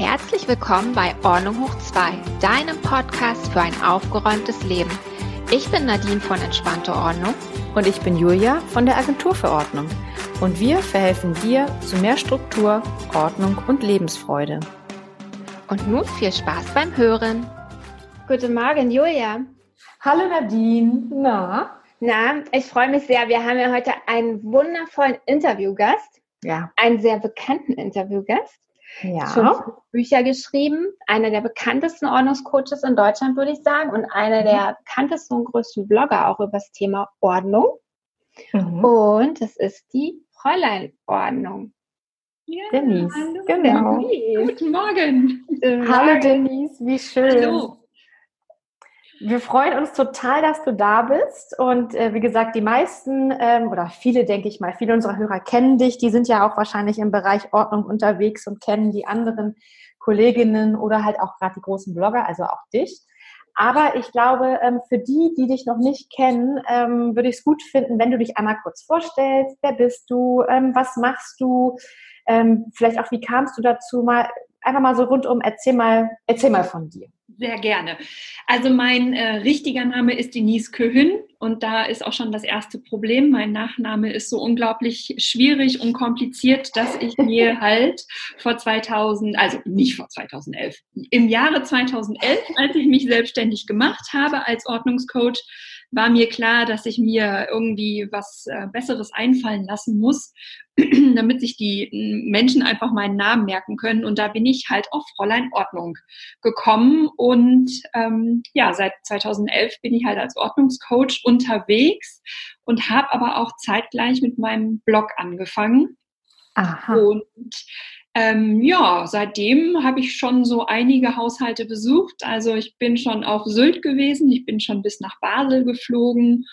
Herzlich willkommen bei Ordnung hoch 2, deinem Podcast für ein aufgeräumtes Leben. Ich bin Nadine von Entspannte Ordnung. Und ich bin Julia von der Agentur für Ordnung. Und wir verhelfen dir zu mehr Struktur, Ordnung und Lebensfreude. Und nun viel Spaß beim Hören. Guten Morgen, Julia. Hallo Nadine. Na? Na, ich freue mich sehr. Wir haben ja heute einen wundervollen Interviewgast. Ja. Einen sehr bekannten Interviewgast. Ja. Schon Bücher geschrieben. Einer der bekanntesten Ordnungscoaches in Deutschland, würde ich sagen. Und einer der bekanntesten und größten Blogger auch über das Thema Ordnung. Mhm. Und es ist die Fräulein-Ordnung. Ja, Denise, hallo. genau. Denise. Guten Morgen. Hallo Denise, wie schön. Hallo. Wir freuen uns total, dass du da bist. Und äh, wie gesagt, die meisten ähm, oder viele, denke ich mal, viele unserer Hörer kennen dich. Die sind ja auch wahrscheinlich im Bereich Ordnung unterwegs und kennen die anderen Kolleginnen oder halt auch gerade die großen Blogger, also auch dich. Aber ich glaube, ähm, für die, die dich noch nicht kennen, ähm, würde ich es gut finden, wenn du dich einmal kurz vorstellst. Wer bist du? Ähm, was machst du? Ähm, vielleicht auch, wie kamst du dazu? Mal einfach mal so rundum. Erzähl mal, erzähl mal von dir. Sehr gerne. Also mein äh, richtiger Name ist Denise Köhün und da ist auch schon das erste Problem. Mein Nachname ist so unglaublich schwierig und kompliziert, dass ich mir halt vor 2000, also nicht vor 2011, im Jahre 2011, als ich mich selbstständig gemacht habe als Ordnungscoach, war mir klar, dass ich mir irgendwie was äh, Besseres einfallen lassen muss, damit sich die Menschen einfach meinen Namen merken können. Und da bin ich halt auf Fräulein Ordnung gekommen. Und ähm, ja, seit 2011 bin ich halt als Ordnungscoach unterwegs und habe aber auch zeitgleich mit meinem Blog angefangen. Aha. Und ähm, ja, seitdem habe ich schon so einige Haushalte besucht. Also ich bin schon auf Sylt gewesen, ich bin schon bis nach Basel geflogen.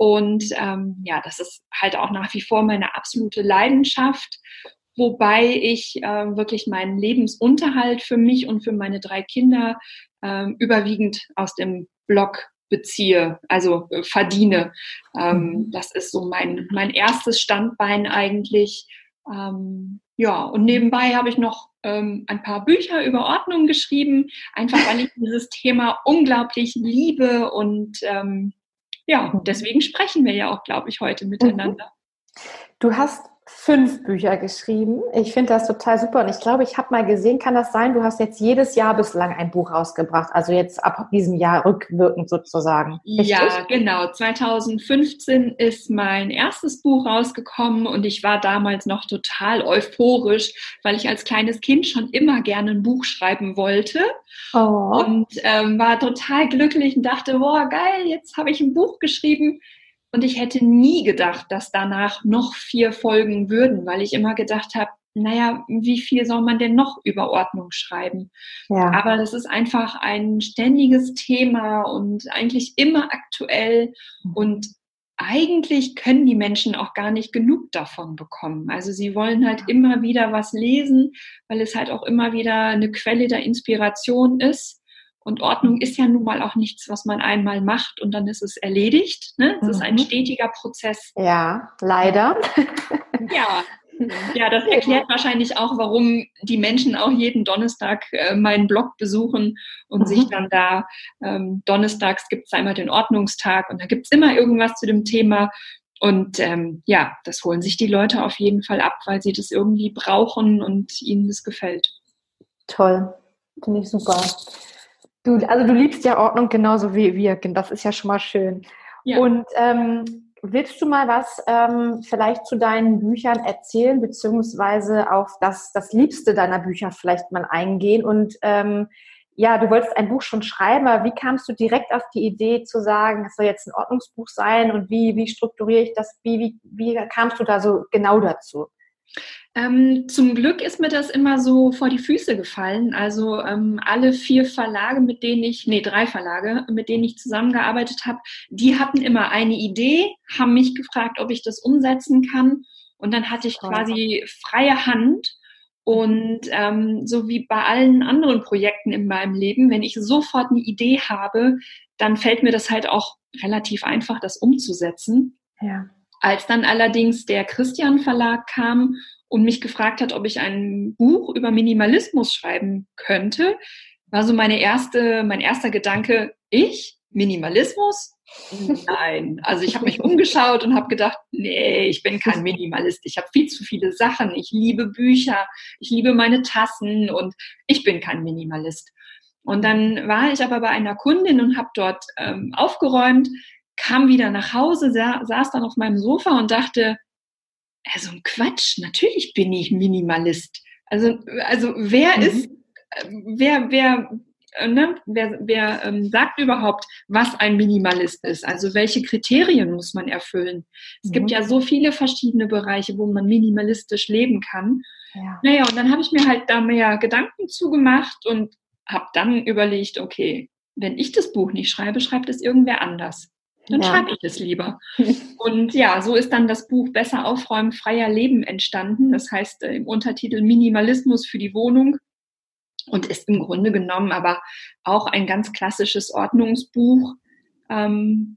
Und ähm, ja, das ist halt auch nach wie vor meine absolute Leidenschaft, wobei ich äh, wirklich meinen Lebensunterhalt für mich und für meine drei Kinder äh, überwiegend aus dem Blog beziehe, also äh, verdiene. Ähm, mhm. das ist so mein, mein erstes Standbein eigentlich. Ähm, ja, und nebenbei habe ich noch ähm, ein paar Bücher über Ordnung geschrieben, einfach weil ich dieses Thema unglaublich liebe und ähm, ja, deswegen sprechen wir ja auch, glaube ich, heute miteinander. Du hast fünf Bücher geschrieben. Ich finde das total super und ich glaube, ich habe mal gesehen, kann das sein, du hast jetzt jedes Jahr bislang ein Buch rausgebracht, also jetzt ab diesem Jahr rückwirkend sozusagen. Richtig? Ja, genau. 2015 ist mein erstes Buch rausgekommen und ich war damals noch total euphorisch, weil ich als kleines Kind schon immer gerne ein Buch schreiben wollte oh. und ähm, war total glücklich und dachte, boah, geil, jetzt habe ich ein Buch geschrieben und ich hätte nie gedacht, dass danach noch vier folgen würden, weil ich immer gedacht habe, naja, wie viel soll man denn noch über Ordnung schreiben? Ja. Aber das ist einfach ein ständiges Thema und eigentlich immer aktuell mhm. und eigentlich können die Menschen auch gar nicht genug davon bekommen. Also sie wollen halt immer wieder was lesen, weil es halt auch immer wieder eine Quelle der Inspiration ist. Und Ordnung ist ja nun mal auch nichts, was man einmal macht und dann ist es erledigt. Ne? Es mhm. ist ein mhm. stetiger Prozess. Ja, leider. ja. Ja, das erklärt wahrscheinlich auch, warum die Menschen auch jeden Donnerstag äh, meinen Blog besuchen und mhm. sich dann da, ähm, donnerstags gibt es einmal den Ordnungstag und da gibt es immer irgendwas zu dem Thema. Und ähm, ja, das holen sich die Leute auf jeden Fall ab, weil sie das irgendwie brauchen und ihnen das gefällt. Toll, finde ich super. Du, also du liebst ja Ordnung genauso wie wir. Das ist ja schon mal schön. Ja. Und ähm, willst du mal was ähm, vielleicht zu deinen Büchern erzählen, beziehungsweise auf das, das Liebste deiner Bücher vielleicht mal eingehen? Und ähm, ja, du wolltest ein Buch schon schreiben, aber wie kamst du direkt auf die Idee zu sagen, es soll jetzt ein Ordnungsbuch sein und wie, wie strukturiere ich das? Wie, wie, wie kamst du da so genau dazu? Ähm, zum Glück ist mir das immer so vor die Füße gefallen. Also ähm, alle vier Verlage, mit denen ich, nee, drei Verlage, mit denen ich zusammengearbeitet habe, die hatten immer eine Idee, haben mich gefragt, ob ich das umsetzen kann. Und dann hatte ich quasi freie Hand. Und ähm, so wie bei allen anderen Projekten in meinem Leben, wenn ich sofort eine Idee habe, dann fällt mir das halt auch relativ einfach, das umzusetzen. Ja. Als dann allerdings der Christian Verlag kam und mich gefragt hat, ob ich ein Buch über Minimalismus schreiben könnte, war so meine erste, mein erster Gedanke, ich? Minimalismus? Nein. Also ich habe mich umgeschaut und habe gedacht, nee, ich bin kein Minimalist. Ich habe viel zu viele Sachen. Ich liebe Bücher, ich liebe meine Tassen und ich bin kein Minimalist. Und dann war ich aber bei einer Kundin und habe dort ähm, aufgeräumt, kam wieder nach Hause, sa saß dann auf meinem Sofa und dachte, also ein Quatsch, natürlich bin ich Minimalist. Also, also wer mhm. ist, wer, wer, äh, ne, wer, wer ähm, sagt überhaupt, was ein Minimalist ist? Also welche Kriterien muss man erfüllen? Es mhm. gibt ja so viele verschiedene Bereiche, wo man minimalistisch leben kann. Ja. Naja, und dann habe ich mir halt da mehr Gedanken zugemacht und habe dann überlegt, okay, wenn ich das Buch nicht schreibe, schreibt es irgendwer anders. Dann ja. schreibe ich es lieber. Und ja, so ist dann das Buch Besser aufräumen, freier Leben entstanden. Das heißt äh, im Untertitel Minimalismus für die Wohnung und ist im Grunde genommen aber auch ein ganz klassisches Ordnungsbuch. Ähm,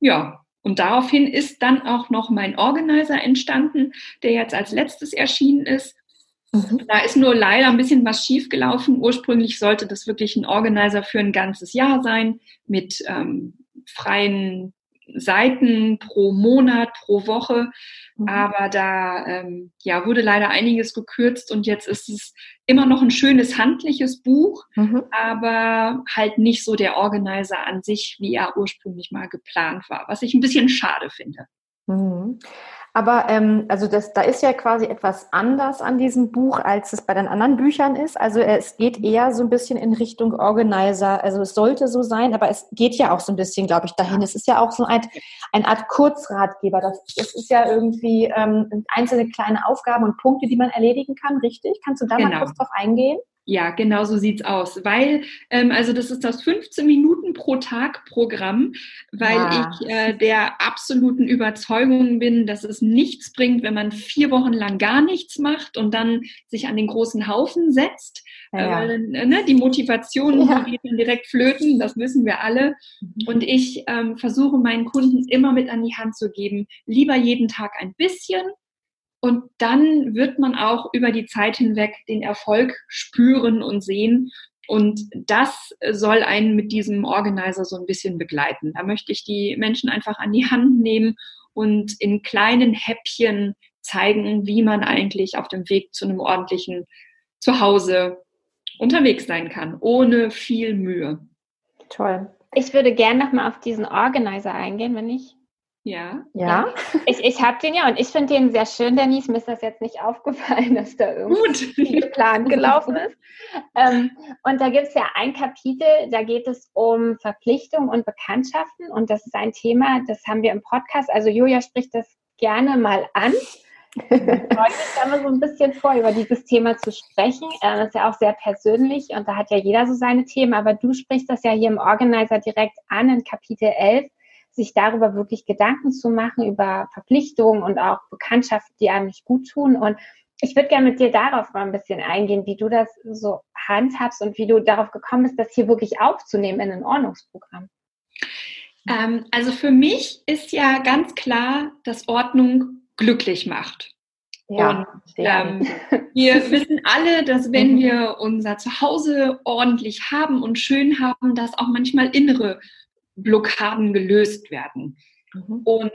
ja, und daraufhin ist dann auch noch mein Organizer entstanden, der jetzt als letztes erschienen ist. Mhm. Da ist nur leider ein bisschen was schiefgelaufen. Ursprünglich sollte das wirklich ein Organizer für ein ganzes Jahr sein mit ähm, freien Seiten pro Monat, pro Woche. Mhm. Aber da ja, wurde leider einiges gekürzt und jetzt ist es immer noch ein schönes handliches Buch, mhm. aber halt nicht so der Organizer an sich, wie er ursprünglich mal geplant war, was ich ein bisschen schade finde. Mhm. Aber ähm, also das, da ist ja quasi etwas anders an diesem Buch, als es bei den anderen Büchern ist. Also es geht eher so ein bisschen in Richtung Organizer. Also es sollte so sein, aber es geht ja auch so ein bisschen, glaube ich, dahin. Es ist ja auch so ein, eine Art Kurzratgeber. Das, das ist ja irgendwie ähm, einzelne kleine Aufgaben und Punkte, die man erledigen kann, richtig? Kannst du da genau. mal kurz drauf eingehen? Ja, genau so sieht's aus. Weil, ähm, also das ist das 15 Minuten pro Tag Programm, weil ja. ich äh, der absoluten Überzeugung bin, dass es nichts bringt, wenn man vier Wochen lang gar nichts macht und dann sich an den großen Haufen setzt. Ja. Äh, ne, die Motivation ja. geht dann direkt flöten, das wissen wir alle. Mhm. Und ich ähm, versuche meinen Kunden immer mit an die Hand zu geben, lieber jeden Tag ein bisschen und dann wird man auch über die Zeit hinweg den Erfolg spüren und sehen. Und das soll einen mit diesem Organizer so ein bisschen begleiten. Da möchte ich die Menschen einfach an die Hand nehmen und in kleinen Häppchen zeigen, wie man eigentlich auf dem Weg zu einem ordentlichen Zuhause unterwegs sein kann, ohne viel Mühe. Toll. Ich würde gerne nochmal auf diesen Organizer eingehen, wenn ich ja. Ja. Ich, ich habe den ja und ich finde den sehr schön, Denise. Mir ist das jetzt nicht aufgefallen, dass da irgendwie geplant gelaufen ist. Ähm, und da gibt es ja ein Kapitel, da geht es um Verpflichtung und Bekanntschaften. Und das ist ein Thema, das haben wir im Podcast. Also Julia spricht das gerne mal an. Ich freue mich da mal so ein bisschen vor, über dieses Thema zu sprechen. Ähm, das ist ja auch sehr persönlich und da hat ja jeder so seine Themen, aber du sprichst das ja hier im Organizer direkt an in Kapitel 11 sich darüber wirklich Gedanken zu machen, über Verpflichtungen und auch Bekanntschaften, die einem nicht gut tun. Und ich würde gerne mit dir darauf mal ein bisschen eingehen, wie du das so handhabst und wie du darauf gekommen bist, das hier wirklich aufzunehmen in ein Ordnungsprogramm. Ähm, also für mich ist ja ganz klar, dass Ordnung glücklich macht. Ja, und ähm, wir wissen alle, dass wenn mhm. wir unser Zuhause ordentlich haben und schön haben, dass auch manchmal innere Blockaden gelöst werden. Mhm. Und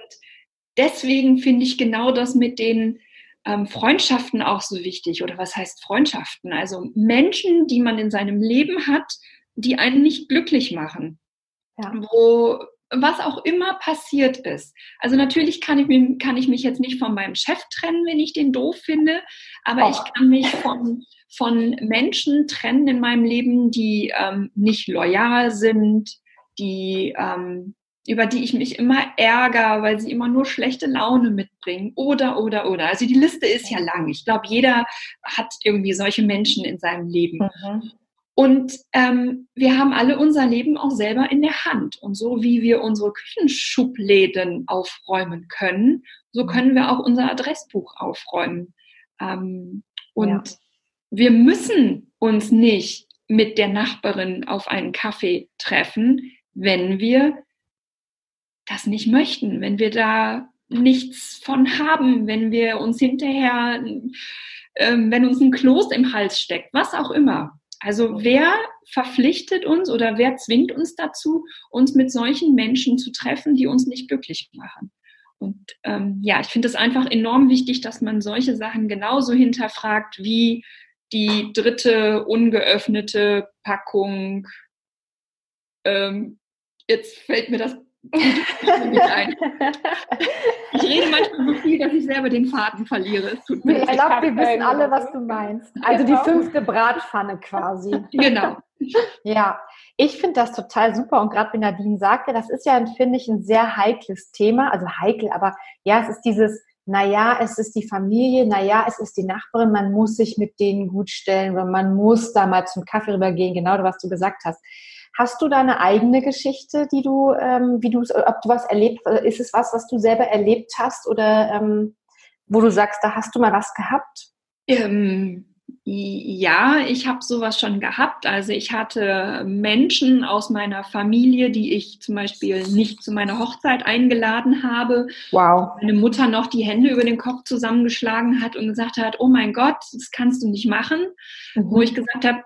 deswegen finde ich genau das mit den ähm, Freundschaften auch so wichtig. Oder was heißt Freundschaften? Also Menschen, die man in seinem Leben hat, die einen nicht glücklich machen. Ja. Wo was auch immer passiert ist. Also natürlich kann ich, kann ich mich jetzt nicht von meinem Chef trennen, wenn ich den doof finde, aber oh. ich kann mich von, von Menschen trennen in meinem Leben, die ähm, nicht loyal sind, die, ähm, über die ich mich immer ärgere, weil sie immer nur schlechte Laune mitbringen. Oder, oder, oder. Also die Liste ist ja lang. Ich glaube, jeder hat irgendwie solche Menschen in seinem Leben. Mhm. Und ähm, wir haben alle unser Leben auch selber in der Hand. Und so wie wir unsere Küchenschubläden aufräumen können, so können wir auch unser Adressbuch aufräumen. Ähm, und ja. wir müssen uns nicht mit der Nachbarin auf einen Kaffee treffen wenn wir das nicht möchten, wenn wir da nichts von haben, wenn wir uns hinterher, ähm, wenn uns ein Kloß im Hals steckt, was auch immer. Also wer verpflichtet uns oder wer zwingt uns dazu, uns mit solchen Menschen zu treffen, die uns nicht glücklich machen? Und ähm, ja, ich finde es einfach enorm wichtig, dass man solche Sachen genauso hinterfragt wie die dritte ungeöffnete Packung. Ähm, jetzt fällt mir das ein. Ich rede manchmal so viel, dass ich selber den Faden verliere. Es tut mir ich glaube, wir wissen alle, was du meinst. Also die fünfte Bratpfanne quasi. Genau. Ja, ich finde das total super und gerade wenn Nadine sagte, das ist ja, finde ich, ein sehr heikles Thema. Also heikel, aber ja, es ist dieses, naja, es ist die Familie, naja, es ist die Nachbarin, man muss sich mit denen gut stellen oder man muss da mal zum Kaffee rübergehen, genau was du gesagt hast. Hast du da eine eigene Geschichte, die du, ähm, wie du, ob du was erlebt, äh, ist es was, was du selber erlebt hast oder ähm, wo du sagst, da hast du mal was gehabt? Ähm, ja, ich habe sowas schon gehabt. Also ich hatte Menschen aus meiner Familie, die ich zum Beispiel nicht zu meiner Hochzeit eingeladen habe. Wow. Meine Mutter noch die Hände über den Kopf zusammengeschlagen hat und gesagt hat, oh mein Gott, das kannst du nicht machen. Mhm. Wo ich gesagt habe,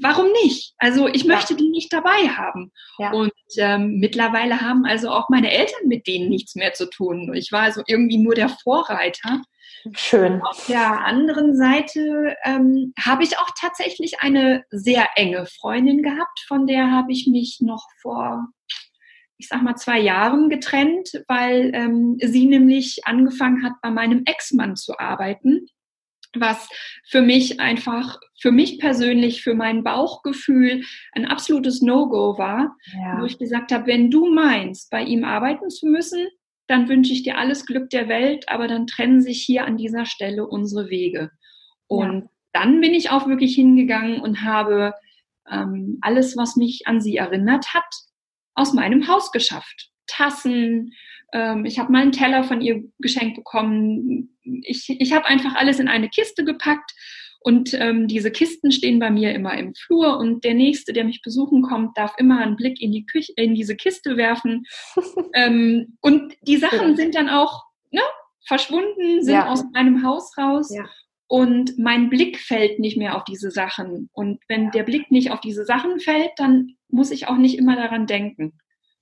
warum nicht? Also ich möchte die nicht dabei haben. Ja. Und ähm, mittlerweile haben also auch meine Eltern mit denen nichts mehr zu tun. Ich war also irgendwie nur der Vorreiter. Schön. Auf der anderen Seite ähm, habe ich auch tatsächlich eine sehr enge Freundin gehabt, von der habe ich mich noch vor, ich sag mal, zwei Jahren getrennt, weil ähm, sie nämlich angefangen hat, bei meinem Ex-Mann zu arbeiten was für mich einfach, für mich persönlich, für mein Bauchgefühl ein absolutes No-Go war, ja. wo ich gesagt habe, wenn du meinst, bei ihm arbeiten zu müssen, dann wünsche ich dir alles Glück der Welt, aber dann trennen sich hier an dieser Stelle unsere Wege. Und ja. dann bin ich auch wirklich hingegangen und habe ähm, alles, was mich an sie erinnert hat, aus meinem Haus geschafft. Tassen, ähm, ich habe mal einen Teller von ihr geschenkt bekommen. Ich, ich habe einfach alles in eine Kiste gepackt und ähm, diese Kisten stehen bei mir immer im Flur und der Nächste, der mich besuchen kommt, darf immer einen Blick in die Küche, in diese Kiste werfen. ähm, und die Sachen sind dann auch ne, verschwunden, sind ja. aus meinem Haus raus. Ja. Und mein Blick fällt nicht mehr auf diese Sachen. Und wenn ja. der Blick nicht auf diese Sachen fällt, dann muss ich auch nicht immer daran denken.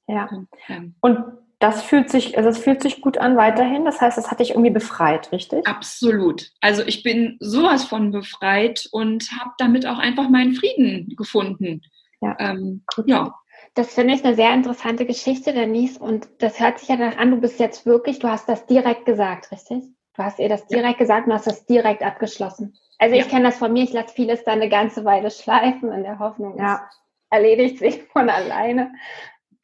Ja. Und, ähm, und das fühlt sich, also es fühlt sich gut an weiterhin. Das heißt, das hat dich irgendwie befreit, richtig? Absolut. Also ich bin sowas von befreit und habe damit auch einfach meinen Frieden gefunden. Ja. Ähm, ja. Das finde ich eine sehr interessante Geschichte, Denise. Und das hört sich ja danach an, du bist jetzt wirklich, du hast das direkt gesagt, richtig? Du hast ihr das direkt ja. gesagt und hast das direkt abgeschlossen. Also ja. ich kenne das von mir, ich lasse vieles da eine ganze Weile schleifen in der Hoffnung, ja. es erledigt sich von alleine.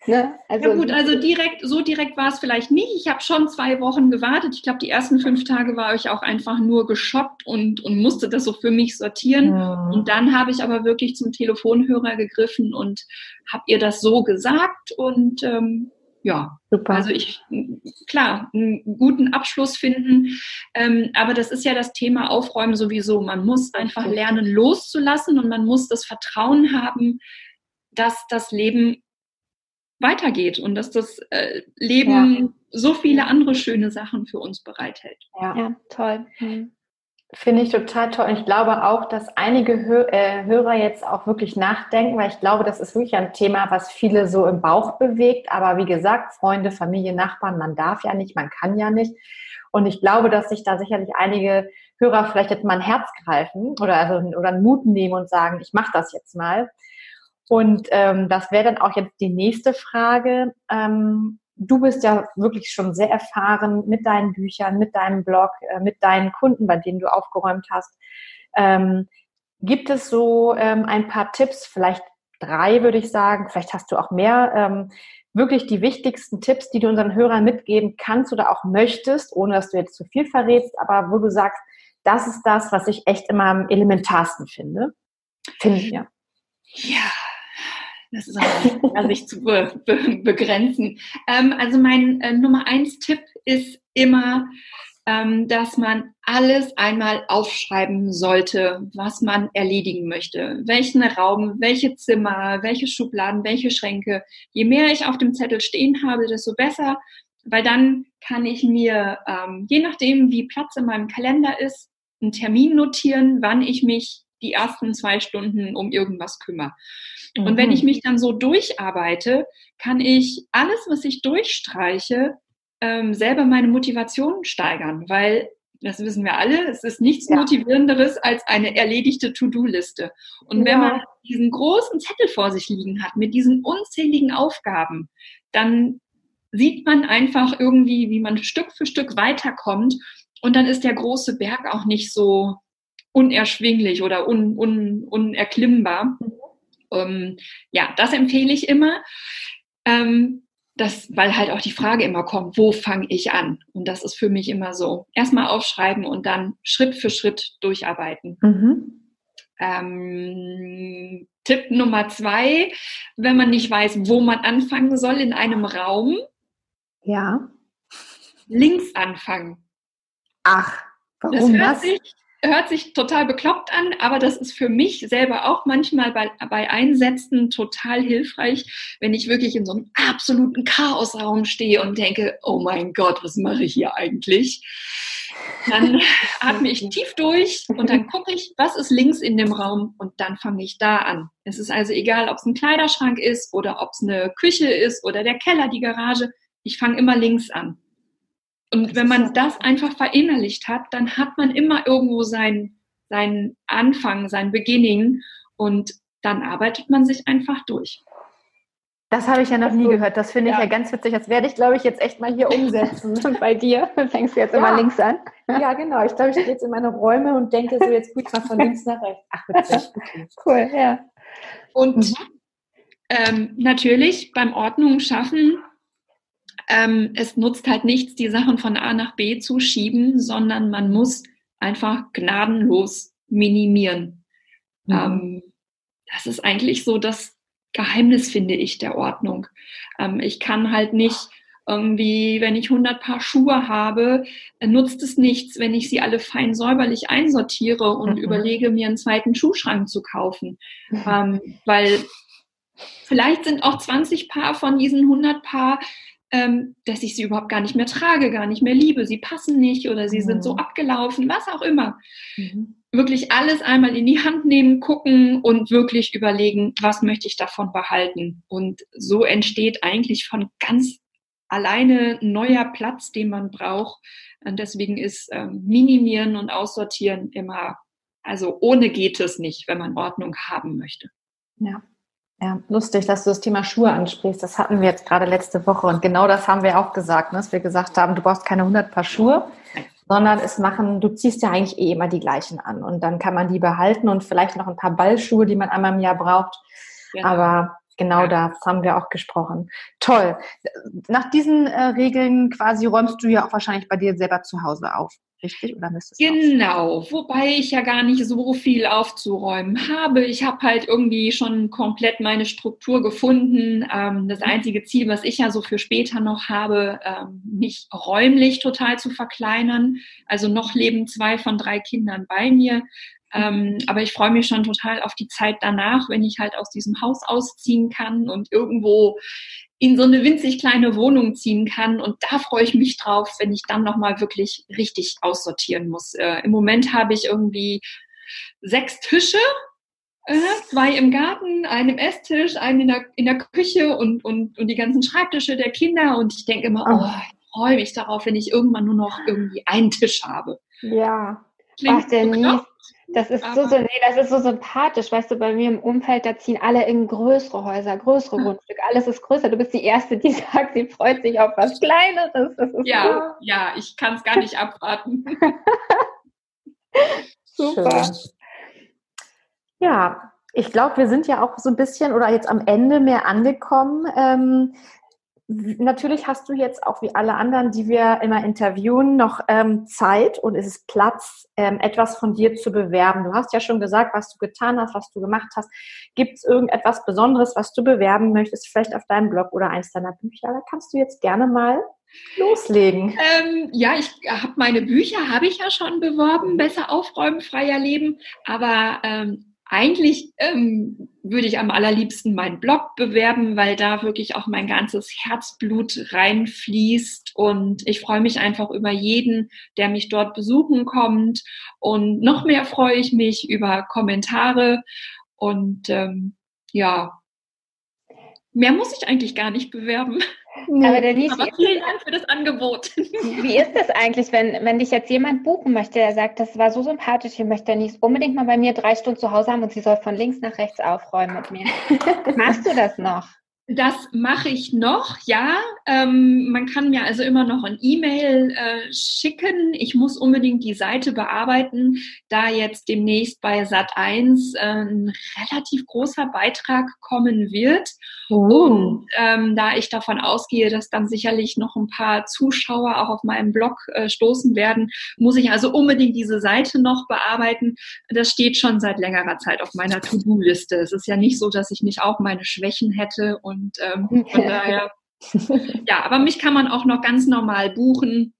Ne? Also, ja gut, also direkt, so direkt war es vielleicht nicht. Ich habe schon zwei Wochen gewartet. Ich glaube, die ersten fünf Tage war ich auch einfach nur geschockt und, und musste das so für mich sortieren. Ja. Und dann habe ich aber wirklich zum Telefonhörer gegriffen und habe ihr das so gesagt. Und ähm, ja, Super. also ich, klar, einen guten Abschluss finden. Ähm, aber das ist ja das Thema Aufräumen sowieso. Man muss einfach lernen, loszulassen und man muss das Vertrauen haben, dass das Leben weitergeht und dass das äh, Leben ja. so viele andere schöne Sachen für uns bereithält. Ja, ja toll. Mhm. Finde ich total toll. Und ich glaube auch, dass einige Hör äh, Hörer jetzt auch wirklich nachdenken, weil ich glaube, das ist wirklich ein Thema, was viele so im Bauch bewegt. Aber wie gesagt, Freunde, Familie, Nachbarn, man darf ja nicht, man kann ja nicht. Und ich glaube, dass sich da sicherlich einige Hörer vielleicht jetzt mal ein Herz greifen oder, also, oder einen Mut nehmen und sagen, ich mache das jetzt mal. Und ähm, das wäre dann auch jetzt die nächste Frage. Ähm, du bist ja wirklich schon sehr erfahren mit deinen Büchern, mit deinem Blog, äh, mit deinen Kunden, bei denen du aufgeräumt hast. Ähm, gibt es so ähm, ein paar Tipps, vielleicht drei würde ich sagen, vielleicht hast du auch mehr, ähm, wirklich die wichtigsten Tipps, die du unseren Hörern mitgeben kannst oder auch möchtest, ohne dass du jetzt zu viel verrätst, aber wo du sagst, das ist das, was ich echt immer am elementarsten finde. Finde ja. Ja, das ist auch schwer, sich zu be be begrenzen. Ähm, also mein äh, Nummer eins Tipp ist immer, ähm, dass man alles einmal aufschreiben sollte, was man erledigen möchte. Welchen Raum, welche Zimmer, welche Schubladen, welche Schränke. Je mehr ich auf dem Zettel stehen habe, desto besser. weil dann kann ich mir, ähm, je nachdem, wie Platz in meinem Kalender ist, einen Termin notieren, wann ich mich die ersten zwei Stunden um irgendwas kümmere. Mhm. Und wenn mhm. ich mich dann so durcharbeite, kann ich alles, was ich durchstreiche, ähm, selber meine Motivation steigern, weil das wissen wir alle, es ist nichts ja. Motivierenderes als eine erledigte To-Do-Liste. Und ja. wenn man diesen großen Zettel vor sich liegen hat mit diesen unzähligen Aufgaben, dann sieht man einfach irgendwie, wie man Stück für Stück weiterkommt. Und dann ist der große Berg auch nicht so unerschwinglich oder un, un, unerklimmbar. Mhm. Ähm, ja, das empfehle ich immer. Ähm, das, weil halt auch die Frage immer kommt, wo fange ich an? Und das ist für mich immer so. Erstmal aufschreiben und dann Schritt für Schritt durcharbeiten. Mhm. Ähm, Tipp Nummer zwei, wenn man nicht weiß, wo man anfangen soll in einem Raum. Ja. Links anfangen. Ach, warum das? Hört das? Sich, hört sich total bekloppt an, aber das ist für mich selber auch manchmal bei, bei Einsätzen total hilfreich, wenn ich wirklich in so einem absoluten Chaosraum stehe und denke, oh mein Gott, was mache ich hier eigentlich? Dann atme ich tief durch und dann gucke ich, was ist links in dem Raum und dann fange ich da an. Es ist also egal, ob es ein Kleiderschrank ist oder ob es eine Küche ist oder der Keller, die Garage. Ich fange immer links an. Und wenn man das einfach verinnerlicht hat, dann hat man immer irgendwo seinen, seinen Anfang, sein Beginning und dann arbeitet man sich einfach durch. Das habe ich ja noch nie gehört. Das finde ich ja. ja. ganz witzig. Das werde ich, glaube ich, jetzt echt mal hier umsetzen. Bei dir fängst du jetzt ja. immer links an. Ja, genau. Ich glaube, ich gehe jetzt in meine Räume und denke so, jetzt gut mal von links nach rechts. Ach, witzig. Cool, ja. Und mhm. ähm, natürlich beim Ordnung schaffen ähm, es nutzt halt nichts, die Sachen von A nach B zu schieben, sondern man muss einfach gnadenlos minimieren. Mhm. Ähm, das ist eigentlich so das Geheimnis, finde ich, der Ordnung. Ähm, ich kann halt nicht irgendwie, wenn ich 100 Paar Schuhe habe, äh, nutzt es nichts, wenn ich sie alle fein säuberlich einsortiere und mhm. überlege, mir einen zweiten Schuhschrank zu kaufen. Mhm. Ähm, weil vielleicht sind auch 20 Paar von diesen 100 Paar ähm, dass ich sie überhaupt gar nicht mehr trage, gar nicht mehr liebe, sie passen nicht oder sie mhm. sind so mhm. abgelaufen, was auch immer. Mhm. Wirklich alles einmal in die Hand nehmen, gucken und wirklich überlegen, was möchte ich davon behalten. Und so entsteht eigentlich von ganz alleine neuer Platz, den man braucht. Und deswegen ist ähm, Minimieren und Aussortieren immer, also ohne geht es nicht, wenn man Ordnung haben möchte. Ja. Ja, lustig, dass du das Thema Schuhe ansprichst. Das hatten wir jetzt gerade letzte Woche und genau das haben wir auch gesagt, ne? dass wir gesagt haben, du brauchst keine 100 Paar Schuhe, sondern es machen, du ziehst ja eigentlich eh immer die gleichen an und dann kann man die behalten und vielleicht noch ein paar Ballschuhe, die man einmal im Jahr braucht. Genau. Aber genau das haben wir auch gesprochen. Toll. Nach diesen äh, Regeln quasi räumst du ja auch wahrscheinlich bei dir selber zu Hause auf richtig? Oder müsstest Genau, wobei ich ja gar nicht so viel aufzuräumen habe. Ich habe halt irgendwie schon komplett meine Struktur gefunden. Ähm, das mhm. einzige Ziel, was ich ja so für später noch habe, ähm, mich räumlich total zu verkleinern. Also noch leben zwei von drei Kindern bei mir. Ähm, aber ich freue mich schon total auf die Zeit danach, wenn ich halt aus diesem Haus ausziehen kann und irgendwo in so eine winzig kleine Wohnung ziehen kann. Und da freue ich mich drauf, wenn ich dann nochmal wirklich richtig aussortieren muss. Äh, Im Moment habe ich irgendwie sechs Tische, äh, zwei im Garten, einen im Esstisch, einen in der, in der Küche und, und, und die ganzen Schreibtische der Kinder. Und ich denke immer, oh, ich freue mich darauf, wenn ich irgendwann nur noch irgendwie einen Tisch habe. Ja. Ach, Denise, das ist so, so, nee, das ist so sympathisch, weißt du, bei mir im Umfeld, da ziehen alle in größere Häuser, größere hm. Grundstücke, alles ist größer. Du bist die Erste, die sagt, sie freut sich auf was Kleineres. ja, so. ja, ich kann es gar nicht abwarten. Super. Schön. Ja, ich glaube, wir sind ja auch so ein bisschen oder jetzt am Ende mehr angekommen. Ähm, Natürlich hast du jetzt auch wie alle anderen, die wir immer interviewen, noch ähm, Zeit und es ist Platz, ähm, etwas von dir zu bewerben. Du hast ja schon gesagt, was du getan hast, was du gemacht hast. Gibt es irgendetwas Besonderes, was du bewerben möchtest, vielleicht auf deinem Blog oder eins deiner Bücher? Da kannst du jetzt gerne mal loslegen. Ähm, ja, ich habe meine Bücher, habe ich ja schon beworben, besser aufräumen, freier leben, aber ähm, eigentlich ähm, würde ich am allerliebsten meinen Blog bewerben, weil da wirklich auch mein ganzes Herzblut reinfließt. Und ich freue mich einfach über jeden, der mich dort besuchen kommt. Und noch mehr freue ich mich über Kommentare. Und ähm, ja, mehr muss ich eigentlich gar nicht bewerben. Nee. Aber, Denise, Aber vielen Dank für das Angebot. Wie ist das eigentlich, wenn, wenn dich jetzt jemand buchen möchte, der sagt, das war so sympathisch, ich möchte Denise unbedingt mal bei mir drei Stunden zu Hause haben und sie soll von links nach rechts aufräumen mit mir. Machst du das noch? Das mache ich noch, ja. Ähm, man kann mir also immer noch ein E-Mail äh, schicken. Ich muss unbedingt die Seite bearbeiten, da jetzt demnächst bei Sat1 äh, ein relativ großer Beitrag kommen wird. Oh. Und ähm, da ich davon ausgehe, dass dann sicherlich noch ein paar Zuschauer auch auf meinem Blog äh, stoßen werden, muss ich also unbedingt diese Seite noch bearbeiten. Das steht schon seit längerer Zeit auf meiner To-Do-Liste. Es ist ja nicht so, dass ich nicht auch meine Schwächen hätte und und ähm, von daher, ja, aber mich kann man auch noch ganz normal buchen.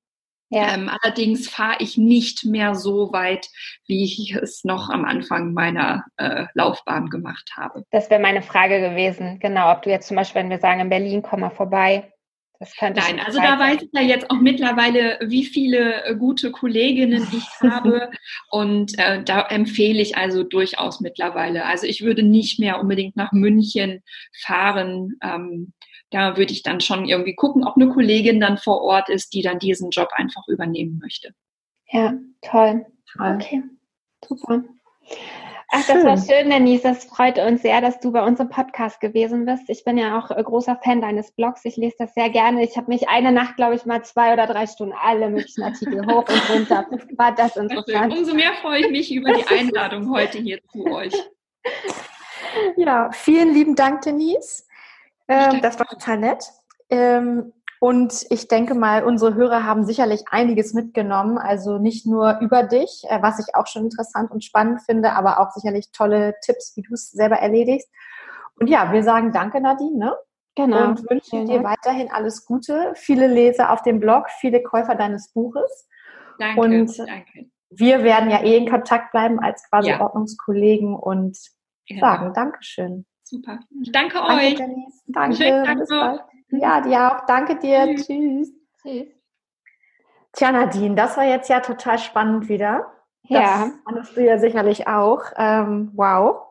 Ja. Ähm, allerdings fahre ich nicht mehr so weit, wie ich es noch am Anfang meiner äh, Laufbahn gemacht habe. Das wäre meine Frage gewesen. Genau, ob du jetzt zum Beispiel, wenn wir sagen, in Berlin, komm mal vorbei, Nein, also da weiß ich ja jetzt auch mittlerweile, wie viele äh, gute Kolleginnen ich habe. und äh, da empfehle ich also durchaus mittlerweile. Also ich würde nicht mehr unbedingt nach München fahren. Ähm, da würde ich dann schon irgendwie gucken, ob eine Kollegin dann vor Ort ist, die dann diesen Job einfach übernehmen möchte. Ja, toll. toll. Okay, super. Ach, das war schön, Denise. Das freut uns sehr, dass du bei uns im Podcast gewesen bist. Ich bin ja auch äh, großer Fan deines Blogs. Ich lese das sehr gerne. Ich habe mich eine Nacht, glaube ich, mal zwei oder drei Stunden alle möglichen Artikel hoch und runter. War das interessant. Umso mehr freue ich mich über die Einladung heute hier zu euch. Ja, vielen lieben Dank, Denise. Ähm, das war total nett. Ähm, und ich denke mal, unsere Hörer haben sicherlich einiges mitgenommen. Also nicht nur über dich, äh, was ich auch schon interessant und spannend finde, aber auch sicherlich tolle Tipps, wie du es selber erledigst. Und ja, wir sagen danke, Nadine. Ne? Genau. Und wünschen dir weiterhin alles Gute, viele Leser auf dem Blog, viele Käufer deines Buches. Danke. Und danke. wir werden ja eh in Kontakt bleiben als quasi ja. Ordnungskollegen und ja. sagen Dankeschön. Super. Danke, danke euch. Denise. Danke. Schönen Bis bald. Ja, dir auch. Danke dir. Tschüss. Tschüss. Tschüss. Tja, Nadine, das war jetzt ja total spannend wieder. Ja. Das fandest du ja sicherlich auch. Ähm, wow.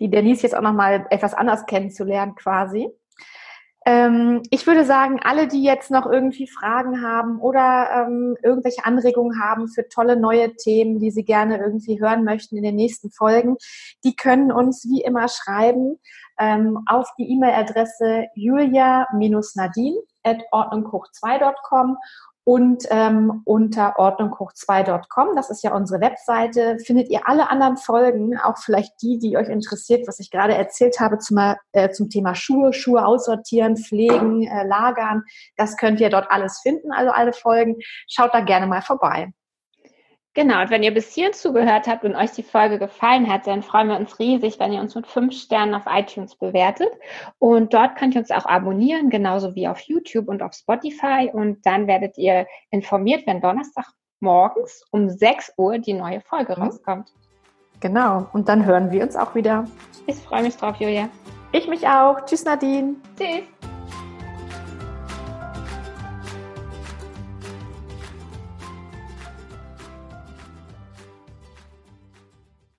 Die Denise jetzt auch nochmal etwas anders kennenzulernen quasi. Ähm, ich würde sagen, alle, die jetzt noch irgendwie Fragen haben oder ähm, irgendwelche Anregungen haben für tolle neue Themen, die sie gerne irgendwie hören möchten in den nächsten Folgen, die können uns wie immer schreiben ähm, auf die E-Mail-Adresse julia-nadine at ordnunghoch2.com und ähm, unter ordnunghoch2.com, das ist ja unsere Webseite, findet ihr alle anderen Folgen, auch vielleicht die, die euch interessiert, was ich gerade erzählt habe zum, äh, zum Thema Schuhe, Schuhe aussortieren, pflegen, äh, lagern. Das könnt ihr dort alles finden, also alle Folgen. Schaut da gerne mal vorbei. Genau, und wenn ihr bis hierhin zugehört habt und euch die Folge gefallen hat, dann freuen wir uns riesig, wenn ihr uns mit fünf Sternen auf iTunes bewertet. Und dort könnt ihr uns auch abonnieren, genauso wie auf YouTube und auf Spotify. Und dann werdet ihr informiert, wenn Donnerstag morgens um 6 Uhr die neue Folge mhm. rauskommt. Genau, und dann hören wir uns auch wieder. Ich freue mich drauf, Julia. Ich mich auch. Tschüss, Nadine. Tschüss.